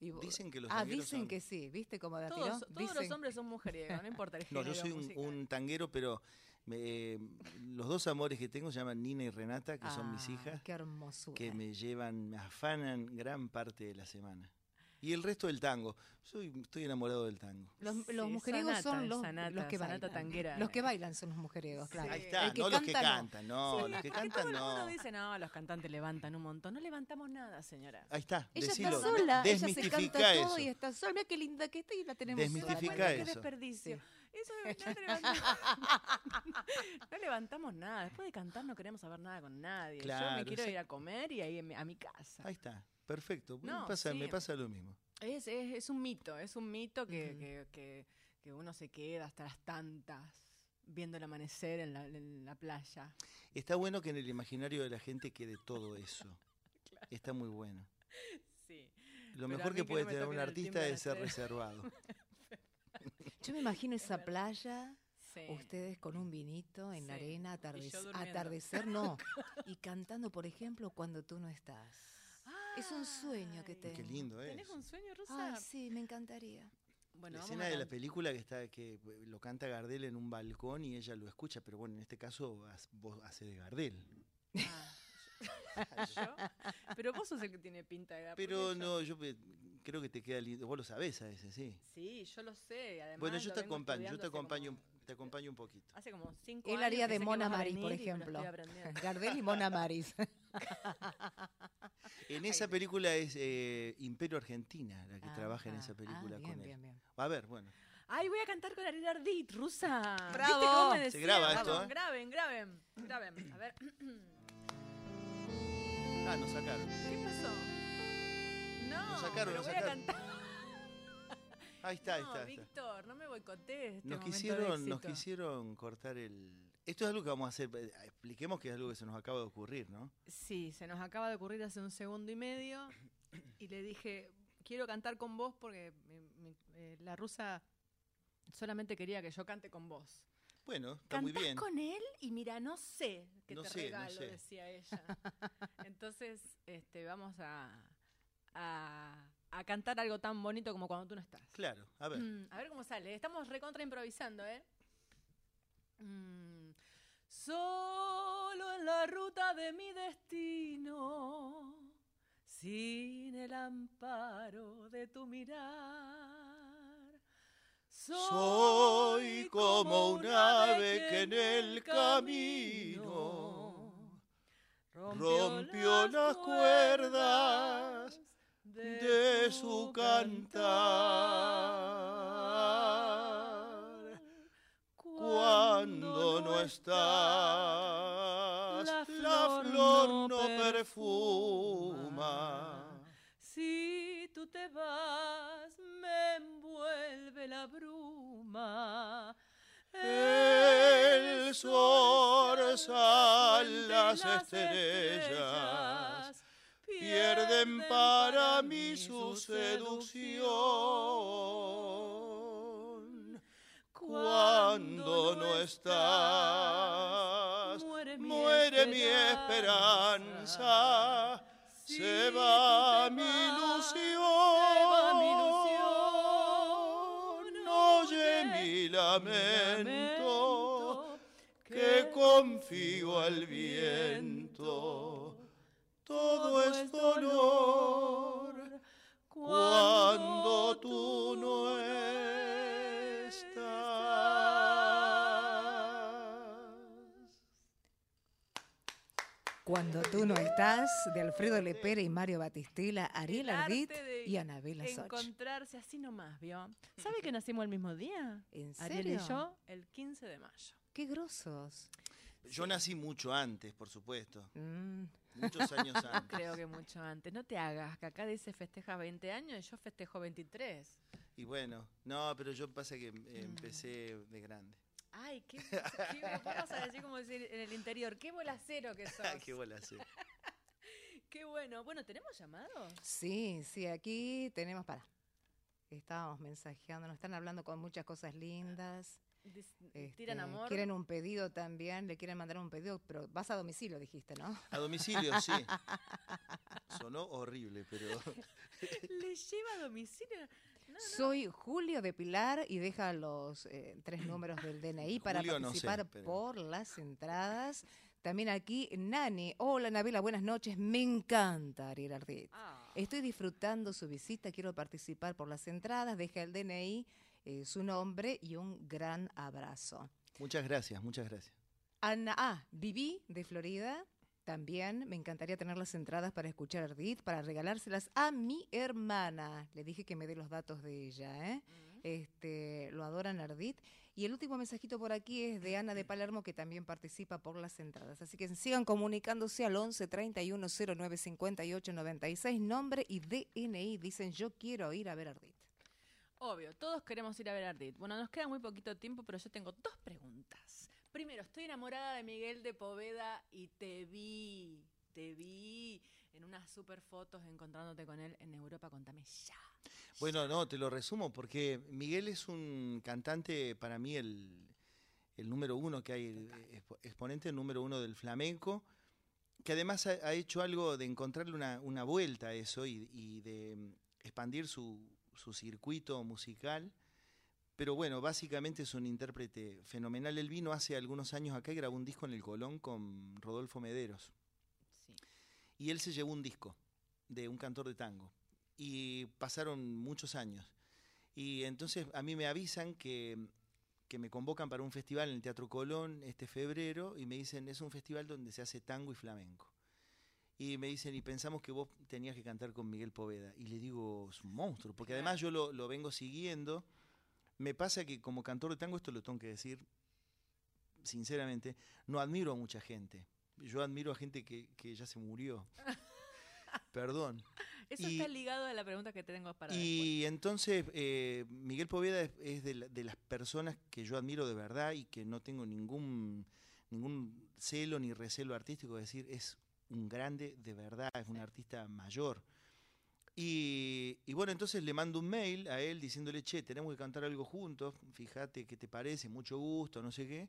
Y vos- Dicen que los ah, tangueros dicen son- que sí, ¿viste cómo la? Todos, todos los hombres son mujeriegos, no importa el No, yo soy un tanguero, pero me- eh, los dos amores que tengo se llaman Nina y Renata, que son mis Ah, hijas, Qué hermosura. que me llevan, me afanan gran parte de la semana. Y el resto del tango. Soy, estoy enamorado del tango. Los, Sí, los mujeriegos sanata, son los, sanata, los que sanata bailan. tanguera. Los que bailan son los mujeriegos, claro. Ahí está, El que no los que canta, no. cantan, no, Sí, los que cantan todo el mundo no. dice, no, los cantantes levantan un montón. No levantamos nada, señora. Ahí está, Ella decilo. está sola, ella se canta eso. todo y está sola. Mira qué linda que está y la tenemos sola. Desmitifica Bueno, qué eso. desperdicio. Sí. Eso no, levantamos- no levantamos nada. Después de cantar no queremos saber nada con nadie. Yo Claro, me quiero ir a comer y ahí a mi casa. Ahí está, perfecto. No, me, pasa, me pasa lo mismo. Es, es, es un mito, es un mito que, que, que, que uno se queda hasta las tantas viendo el amanecer en la, en la playa. Está bueno que en el imaginario de la gente quede todo eso. Está muy bueno. Sí. Lo Pero mejor que que puede no tener un artista es ser reservado. Yo me imagino esa playa, Sí. ustedes con un vinito en la arena, atardecer no, y cantando, por ejemplo, cuando tú no estás. Es un sueño que tengo. Qué lindo es. ¿Tenés un sueño, Rosa? Ay, sí, me encantaría. Bueno, la vamos escena a de la película que está que eh, lo canta Gardel en un balcón y ella lo escucha, pero bueno, en este caso vos hace de Gardel. Ah, ¿yo? Pero vos sos el que tiene pinta de Pero porque yo- no, yo creo que te queda lindo. Vos lo sabés a ese, sí. Sí, yo lo sé. Además, Bueno, yo te acompaño, yo te acompaño, como- te acompaño un poquito. Hace como cinco Él años haría que de Mona Maris, por y ejemplo. Gardel y Mona Maris. En esa película es eh, Imperio Argentina la que trabaja en Ah, esa ah, película bien, con él. bien, bien. A ver, bueno. Ay, voy a cantar con Ariel Ardit, rusa. ¿Viste ¡Bravo! que vos me Se graba esto, Vamos, ¿eh? Graben, graben, graben. A ver, Ah, nos sacaron. ¿qué pasó? No, Nos sacaron, nos voy a cantar. Ahí está, ahí no, está. ahí está. Víctor, no me boicotees este Nos momento de quisieron, nos quisieron cortar el. Esto es algo que vamos a hacer. eh, Expliquemos que es algo que se nos acaba de ocurrir, ¿no? Sí, se nos acaba de ocurrir hace un segundo y medio y le dije, quiero cantar con vos porque mi- mi- eh, la rusa solamente quería que yo cante con vos. Bueno, está muy ¿Cantás bien. con él? Y mira, no sé qué No te sé, no regalo, sé. decía ella. Entonces, este, vamos a, a, a cantar algo tan bonito como cuando tú no estás. Claro, a ver. Mm, a ver cómo sale. Estamos recontra improvisando, ¿eh? Mm, Solo en la ruta de mi destino, sin el amparo de tu mirar. Soy como un ave que en el camino rompió las cuerdas de su cantar. Cuando no estás, la flor no perfuma. Si tú te vas, me envuelve la bruma. El sol las estrellas pierden para mí su seducción. Cuando no estás, muere mi esperanza, se va mi ilusión. Oye mi lamento, que confío al viento. Todo es dolor. cuando tú Cuando tú no estás, de Alfredo Lepera y Mario Batistela, Ariel El Ardit arte de y Anabela Soch. Encontrarse así nomás, ¿vio? ¿Sabe que nacimos el mismo día? ¿En Ariel y serio? yo, el 15 de mayo. Qué grosos. Yo nací mucho antes, por supuesto. Mm, Muchos años antes. Creo que mucho antes. No te hagas, que acá dice festeja 20 años y yo festejo 23. Y bueno, no, pero yo pasa que eh, empecé de grande. Ay, qué, qué vamos a decir como decir en el interior, qué bolacero que sos. Qué bola hacer. Qué bueno. Bueno, ¿tenemos llamados? sí, sí, aquí tenemos para. Estábamos mensajeando, nos están hablando con muchas cosas lindas. Este, Tiran amor. Quieren un pedido también, le quieren mandar un pedido, pero vas a domicilio, dijiste, ¿no? A domicilio, sí. Sonó horrible, pero ¿Le lleva a domicilio? No, no. Soy Julio de Pilar y deja los eh, tres números del DNI para Julio no sé, participar pero- por las entradas. También aquí Nani. Hola Nabila, buenas noches. Me encanta Ariel Ardit. Ah. Estoy disfrutando su visita, quiero participar por las entradas. Deja el DNI, eh, su nombre y un gran abrazo. muchas gracias, muchas gracias. Ana A. Viví de Florida. También me encantaría tener las entradas para escuchar a Ardit, para regalárselas a mi hermana. Le dije que me dé los datos de ella, ¿eh? Este, lo adoran Ardit. Y el último mensajito por aquí es de Ana de Palermo, que también participa por las entradas. Así que sigan comunicándose al 11 31 09 58 96, nombre y DNI. Dicen, yo quiero ir a ver a Ardit. Obvio, todos queremos ir a ver Ardit. Bueno, nos queda muy poquito tiempo, pero yo tengo dos preguntas. Primero, estoy enamorada de Miguel de Poveda y te vi, te vi en unas super fotos encontrándote con él en Europa. Contame ya. Bueno, no, te lo resumo porque Miguel es un cantante, para mí, el, el número uno que hay, el expo- exponente número uno del flamenco, que además ha, hecho algo de encontrarle una, una vuelta a eso y, y de mm, expandir su, su circuito musical. Pero bueno, básicamente es un intérprete fenomenal. Él vino hace algunos años acá y grabó un disco en el Colón con Rodolfo Mederos. Sí. Y él se llevó un disco de un cantor de tango. Y pasaron muchos años. Y entonces a mí me avisan que, que me convocan para un festival en el Teatro Colón este febrero y me dicen, es un festival donde se hace tango y flamenco. Y me dicen, y pensamos que vos tenías que cantar con Miguel Poveda. Y le digo, es un monstruo, porque además yo lo, lo vengo siguiendo. Me pasa que como cantor de tango, esto lo tengo que decir sinceramente, no admiro a mucha gente. Yo admiro a gente que, que ya se murió. Perdón. Eso Y- está ligado a la pregunta que tengo para después. Y entonces eh, Miguel Poveda es, es de, la- de las personas que yo admiro de verdad y que no tengo ningún, ningún celo ni recelo artístico, es decir, es un grande de verdad, es un artista mayor. Y, bueno, entonces le mando un mail a él diciéndole, che, tenemos que cantar algo juntos, fíjate qué te parece, mucho gusto, no sé qué.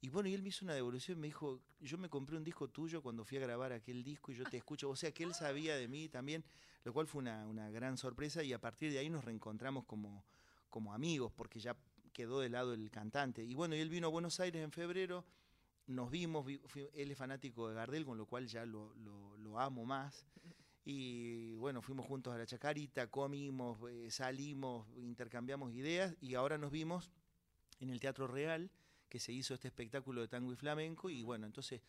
Y bueno, y él me hizo una devolución, me dijo, yo me compré un disco tuyo cuando fui a grabar aquel disco y yo te escucho, o sea que él sabía de mí también, lo cual fue una, una gran sorpresa y a partir de ahí nos reencontramos como, como amigos, porque ya quedó de lado el cantante. Y bueno, y él vino a Buenos Aires en febrero, nos vimos, él es fanático de Gardel, con lo cual ya lo- lo amo más. Y bueno, fuimos juntos a la Chacarita, comimos, eh, salimos, intercambiamos ideas y ahora nos vimos en el Teatro Real, que se hizo este espectáculo de tango y flamenco. Y bueno, entonces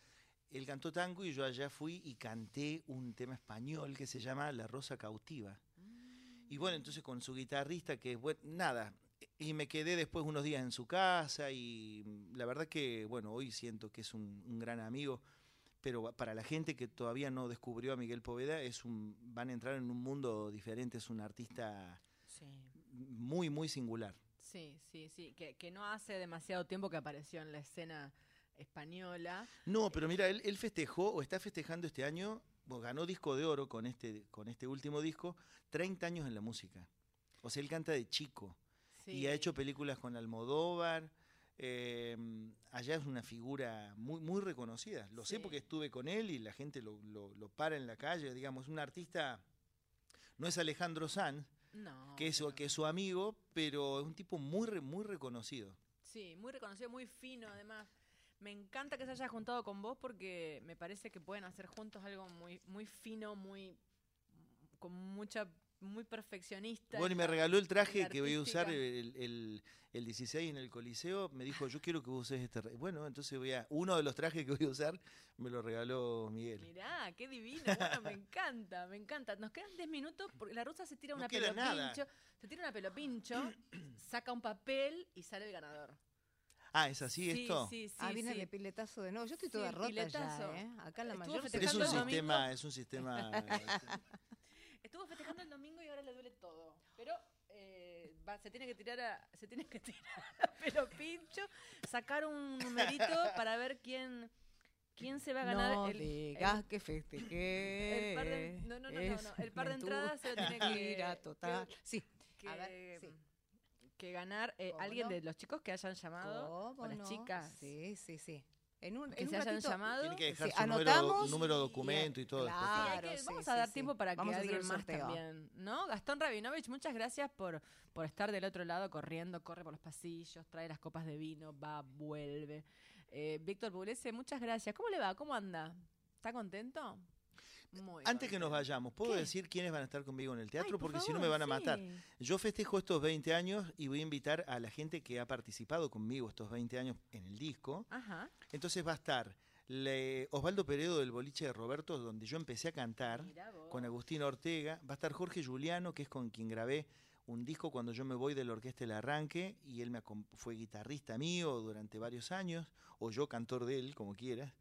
él cantó tango y yo allá fui y canté un tema español que se llama La Rosa Cautiva. Y bueno, entonces con su guitarrista, que bueno, nada. Y me quedé después unos días en su casa y mm, la verdad que, bueno, hoy siento que es un gran amigo, pero para la gente que todavía no descubrió a Miguel Poveda, es un, van a entrar en un mundo diferente, es un artista Sí. muy, muy singular. Sí, sí, sí, que, que no hace demasiado tiempo que apareció en la escena española. No, pero mira, él, él festejó o está festejando este año, bueno, ganó disco de oro con este, con este último disco, 30 años en la música. O sea, él canta de chico Sí. y ha hecho películas con Almodóvar. Eh, allá es una figura muy, muy reconocida. Lo sé porque estuve con él y la gente lo, lo- lo para en la calle. Digamos, un artista, no es Alejandro Sanz, No, que, es, pero- que es su amigo, pero es un tipo muy, muy reconocido. Sí, muy reconocido, muy fino además. Me encanta que se haya juntado con vos porque me parece que pueden hacer juntos algo muy, muy fino, muy con mucha, muy perfeccionista. Bueno, y en me la- regaló el traje la que voy a usar el, el- el 16 en el Coliseo. Me dijo, yo quiero que vos uses este. re-". Bueno, entonces voy a. Uno de los trajes que voy a usar me lo regaló Miguel. Mirá, qué divino, bueno, me encanta, me encanta. Nos quedan 10 minutos porque la rusa se tira No una queda pelo nada. pincho, se tira una pelo pincho, saca un papel y sale el ganador. Ah, ¿es así Sí, esto? Sí, sí, ah, viene sí. el piletazo de nuevo. Yo estoy Sí, toda rota piletazo. ya, ¿eh? Acá la Estuvo mayor Pero es un sistema, es un sistema. Estuvo festejando el domingo y ahora le duele todo. Pero eh, va- se tiene que tirar a, se tiene que tirar a pelo pincho, sacar un numerito para ver quién quién se va a ganar no el, digas el- que festejé. el par de- no, no, no, no, es no, el par de entradas se lo tiene que- total. que- sí. que, A ver, sí. que ganar eh, ¿Cómo alguien no? de los chicos que hayan llamado ¿Cómo o las no? chicas Sí, sí, sí. En un, que en se un hayan ratito- llamado. Tiene que dejar Sí, su número, anotamos número y- documento y todo. Sí, Claro, que- sí, vamos sí, a dar sí. tiempo para Vamos que alguien más también, ¿no? Gastón Rabinovich, muchas gracias por, por estar del otro lado corriendo, corre por los pasillos, trae las copas de vino, va, vuelve. Eh, Víctor Puglese, muchas gracias. ¿Cómo le va? ¿Cómo anda? ¿Está contento? Muy Antes que nos vayamos, ¿puedo ¿Qué? decir quiénes van a estar conmigo en el teatro? Ay, por Porque si no me van a matar. Yo festejo estos 20 años y voy a invitar a la gente que ha participado conmigo estos 20 años en el disco. Ajá. Entonces va a estar le- Osvaldo Peredo del Boliche de Roberto, donde yo empecé a cantar, con Agustín Ortega. Va a estar Jorge Juliano, que es con quien grabé un disco cuando yo me voy de la orquesta El Arranque, y él me fue guitarrista mío durante varios años, o yo cantor de él, como quieras.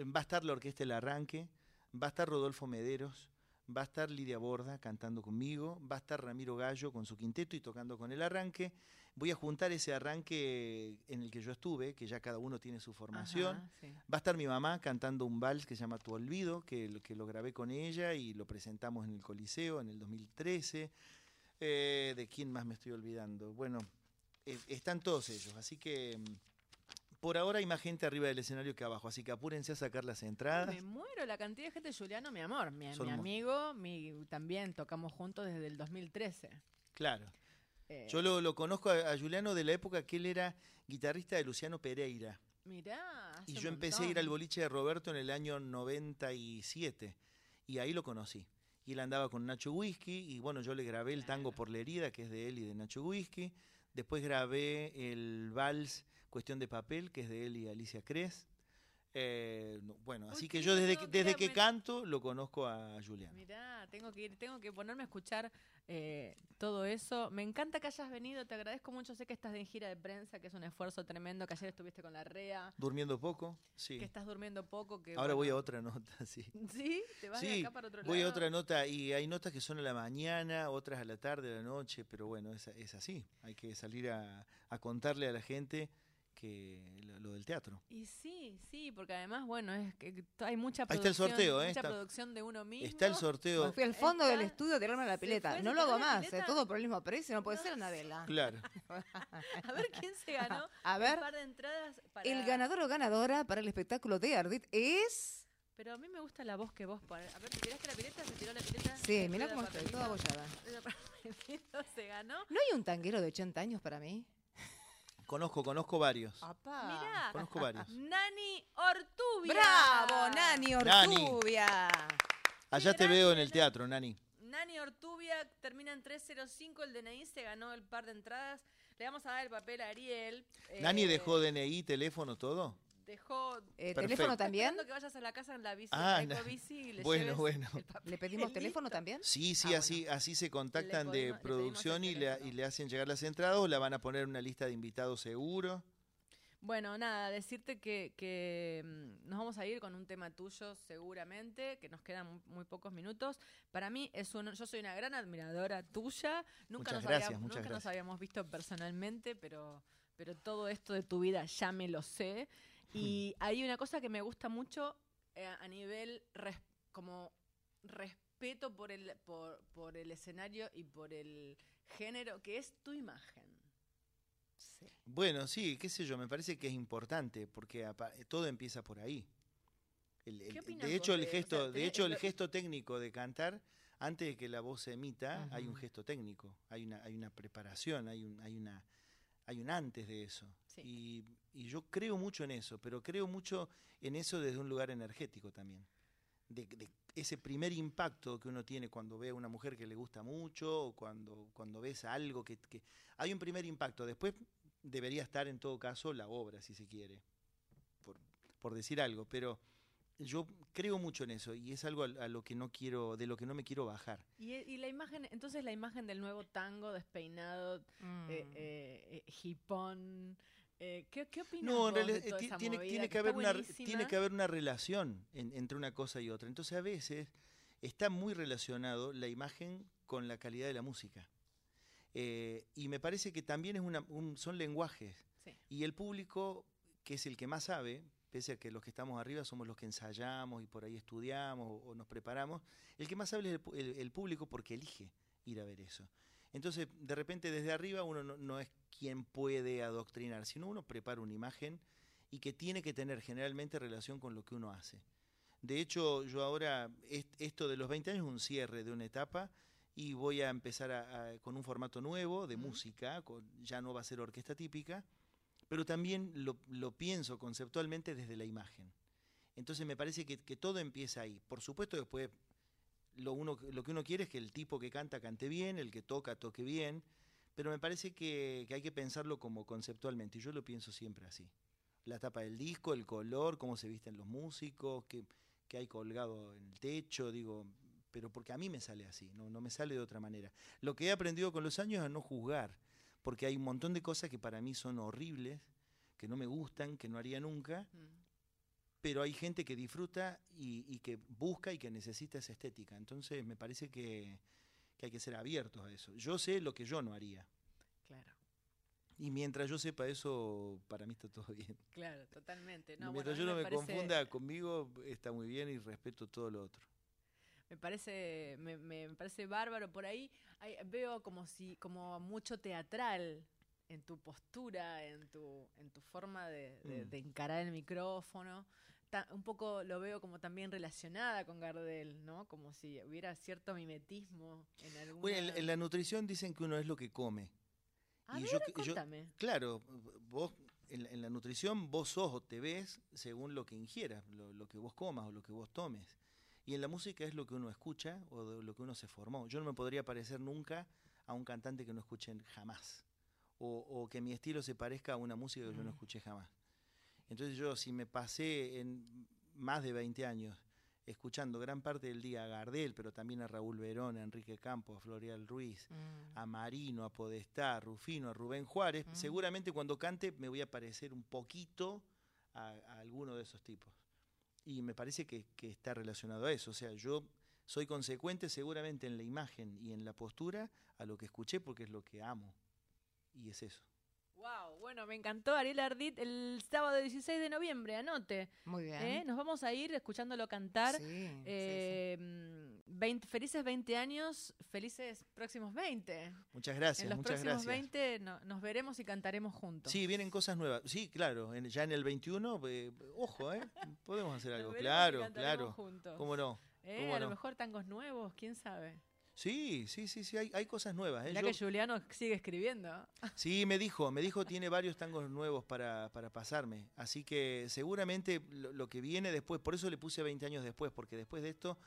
Va a estar la orquesta El Arranque, va a estar Rodolfo Mederos, va a estar Lidia Borda cantando conmigo, va a estar Ramiro Gallo con su quinteto y tocando con el arranque. Voy a juntar ese arranque en el que yo estuve, que ya cada uno tiene su formación. Ajá, sí. Va a estar mi mamá cantando un vals que se llama Tu Olvido, que, lo- que lo grabé con ella y lo presentamos en el Coliseo en el 2013. Eh, ¿De quién más me estoy olvidando? Bueno, eh, están todos ellos, así que mm, por ahora hay más gente arriba del escenario que abajo, así que apúrense a sacar las entradas. Me muero la cantidad de gente, Juliano, mi amor, mi, amigo, mi, también tocamos juntos desde el 2013. Claro. Eh, Yo lo, lo conozco a, a Juliano de la época que él era guitarrista de Luciano Pereira. Mirá, hace Y yo empecé a ir al boliche de Roberto en el año 97. Y ahí lo conocí. Y él andaba con Nacho Whisky. Y bueno, yo le grabé el tango por la herida, que es de él y de Nacho Whisky. Después grabé el vals Cuestión de Papel, que es de él y Alicia Cres. Eh, no, bueno, Uy, así que yo desde, que- desde que canto lo conozco a Julián. Mirá, tengo que ir, tengo que ponerme a escuchar eh, todo eso. Me encanta que hayas venido, te agradezco mucho. Sé que estás en gira de prensa, que es un esfuerzo tremendo, que ayer estuviste con la REA, Durmiendo poco, sí. que estás durmiendo poco. Que, Ahora voy a otra nota, sí. ¿Sí? ¿Te vas de Sí, acá para otro voy a otra nota y hay notas que son a la mañana, otras a la tarde, a la noche, pero bueno, es, es así. Hay que salir a, a contarle a la gente que lo, lo del teatro. Y sí, sí, porque además, bueno, es que hay mucha Ahí está el producción, sorteo, ¿eh? mucha Está- producción de uno mismo. Está el Me sorteo, fui al fondo del estudio a tirarme a la pileta. No lo hago más, eh, pileta. todo por el mismo precio, no puede No ser, Anabela. claro. A ver quién se ganó. A ver, un par de entradas para... el ganador o ganadora para el espectáculo de Ardit es... Pero a mí me gusta la voz que vos pones. A ver, ¿te tiraste la pileta? ¿Se tiró la pileta? Sí, ¿Se mira tiró cómo estoy, toda abollada. Se ganó. ¿No hay un tanguero de 80 años para mí? Conozco, conozco varios. Apá. Mirá, Conozco varios. Nani Ortubia. ¡Bravo, Nani Nani. Ortubia! Allá te veo en el teatro, Nani. Nani Ortubia termina en 305 el DNI, se ganó el par de entradas. Le vamos a dar el papel a Ariel. Nani eh, dejó DNI, teléfono, todo. Dejó. Eh. ¿Teléfono también? Esperando que vayas a la casa en la bici, Ah, en la na- ecobici y le bueno, bueno. ¿Le pedimos teléfono también? Sí, sí, Ah, así, así se contactan Le de producción y le, y le hacen llegar las entradas o la van a poner en una lista de invitados seguro. Bueno, nada, decirte que, que, mm, nos vamos a ir con un tema tuyo seguramente, que nos quedan muy, muy pocos minutos. Para mí es un, yo soy una gran admiradora tuya. Nunca, Muchas nos, gracias, habíamos, nunca nos habíamos visto personalmente, pero, pero todo esto de tu vida ya me lo sé. Y hay una cosa que me gusta mucho eh, a nivel res- como respeto por el, por, por el escenario y por el género, que es tu imagen. Bueno, sí, qué sé yo, me parece que es importante porque todo empieza por ahí. El- el- ¿Qué de hecho, el de- o gesto, sea, de hecho, el gesto técnico de cantar, antes de que la voz se emita, hay un gesto técnico, hay una, hay una preparación, hay un, hay una, hay un antes de eso. Sí. Y, y yo creo mucho en eso, pero creo mucho en eso desde un lugar energético también. De, de ese primer impacto que uno tiene cuando ve a una mujer que le gusta mucho o cuando, cuando ves algo que, que... Hay un primer impacto, después debería estar en todo caso la obra, si se quiere, por, por decir algo, pero yo creo mucho en eso y es algo a, a lo que no quiero, de lo que no me quiero bajar. Y, y la imagen, entonces la imagen del nuevo tango despeinado, Mm. eh, eh, eh, hipón, Eh, ¿qué, ¿Qué opinas No, en de realidad toda esa tiene, movida tiene que haber una, tiene que haber una relación en- entre una cosa y otra. Entonces a veces está muy relacionado la imagen con la calidad de la música. Eh, y me parece que también es una, un- son lenguajes. Sí. Y el público, que es el que más sabe, pese a que los que estamos arriba somos los que ensayamos y por ahí estudiamos o, o nos preparamos, el que más sabe es el, pu- el- el público porque elige ir a ver eso. Entonces, de repente desde arriba uno no, no es quien puede adoctrinar, sino uno prepara una imagen y que tiene que tener generalmente relación con lo que uno hace. De hecho, yo ahora, est- esto de los 20 años es un cierre de una etapa y voy a empezar a- a- con un formato nuevo de música, con- ya no va a ser orquesta típica, pero también lo, lo pienso conceptualmente desde la imagen. Entonces me parece que, que todo empieza ahí. Por supuesto, después lo, uno, lo que uno quiere es que el tipo que canta cante bien, el que toca toque bien, pero me parece que, que hay que pensarlo como conceptualmente, y yo lo pienso siempre así. La tapa del disco, el color, cómo se visten los músicos, qué, qué hay colgado en el techo, digo, pero porque a mí me sale así, no, no me sale de otra manera. Lo que he aprendido con los años es a no juzgar, porque hay un montón de cosas que para mí son horribles, que no me gustan, que no haría nunca, Mm. pero hay gente que disfruta y, y que busca y que necesita esa estética. Entonces me parece que, que hay que ser abiertos a eso. Yo sé lo que yo no haría. Claro, Y mientras yo sepa eso, para mí está todo bien. claro, totalmente. No, bueno, mientras a yo no me, parece- confunda conmigo, está muy bien y respeto todo lo otro. Me parece, me, me- me parece bárbaro. Por ahí hay- veo como si, como mucho teatral en tu postura, en tu, en tu forma de, de- Mm. de encarar el micrófono. Ta- un poco lo veo como también relacionada con Gardel, ¿no? Como si hubiera cierto mimetismo en alguna... Bueno, en, en la nutrición dicen que uno es lo que come. A y ver, yo- Ah. Claro, vos en, la- en la nutrición vos sos o te ves según lo que ingieras, lo, lo que vos comas o lo que vos tomes. Y en la música es lo que uno escucha o de lo que uno se formó. Yo no me podría parecer nunca a un cantante que no escuchen jamás. O, o que mi estilo se parezca a una música que yo no Mm. escuché jamás. Entonces yo si me pasé en más de 20 años escuchando gran parte del día a Gardel, pero también a Raúl Verón, a Enrique Campos, a Florial Ruiz, Mm. a Marino, a Podestá, a Rufino, a Rubén Juárez, Mm. seguramente cuando cante me voy a parecer un poquito a, a alguno de esos tipos. Y me parece que, que está relacionado a eso. O sea, yo soy consecuente seguramente en la imagen y en la postura a lo que escuché porque es lo que amo. Y es eso. Wow, bueno, me encantó Ariel Ardit el sábado 16 de noviembre, anote. Muy bien. ¿eh? Nos vamos a ir escuchándolo cantar. Sí, sí, sí. Eh, mm, 20 felices 20 años, felices próximos 20. Muchas gracias, en los muchas próximos gracias. 20 no- nos veremos y cantaremos juntos. Sí, vienen cosas nuevas. Sí, claro, en- ya en el 21, eh, ojo, ¿eh? Podemos hacer algo. Claro, cantaremos claro. juntos. ¿Cómo no? ¿Eh? cómo A lo mejor tangos nuevos, quién sabe. Sí, sí, sí, sí, hay, hay cosas nuevas. ¿eh? Yo- que Juliano sigue escribiendo. Sí, me dijo, me dijo tiene varios tangos nuevos para, para pasarme. Así que seguramente lo, lo que viene después, por eso le puse 20 años después, porque después de esto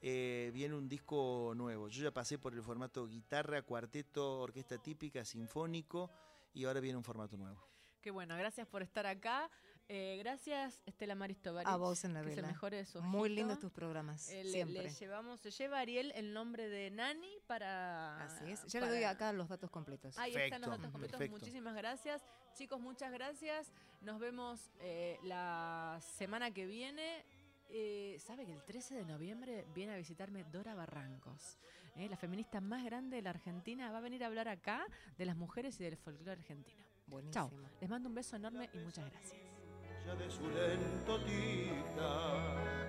eh, viene un disco nuevo. Yo ya pasé por el formato guitarra, cuarteto, orquesta típica, sinfónico, y ahora viene un formato nuevo. Qué bueno, gracias por estar acá. Eh, gracias, Estela Maris Tovarich, A vos, en la vela. mejore de su Muy lindos tus programas, Eh, le- siempre. le llevamos, se lleva Ariel el nombre de Nani para. Así es. Ya le doy acá los datos completos. Ahí están los datos completos. perfecto. Muchísimas gracias. Chicos, muchas gracias. Nos vemos eh, la semana que viene. Eh, ¿Sabe que el 13 de noviembre viene a visitarme Dora Barrancos? eh, la feminista más grande de la Argentina va a venir a hablar acá de las mujeres y del folclore argentino. Buenísimo. Chao. Les mando un beso enorme y muchas gracias. De su lento tic-tac.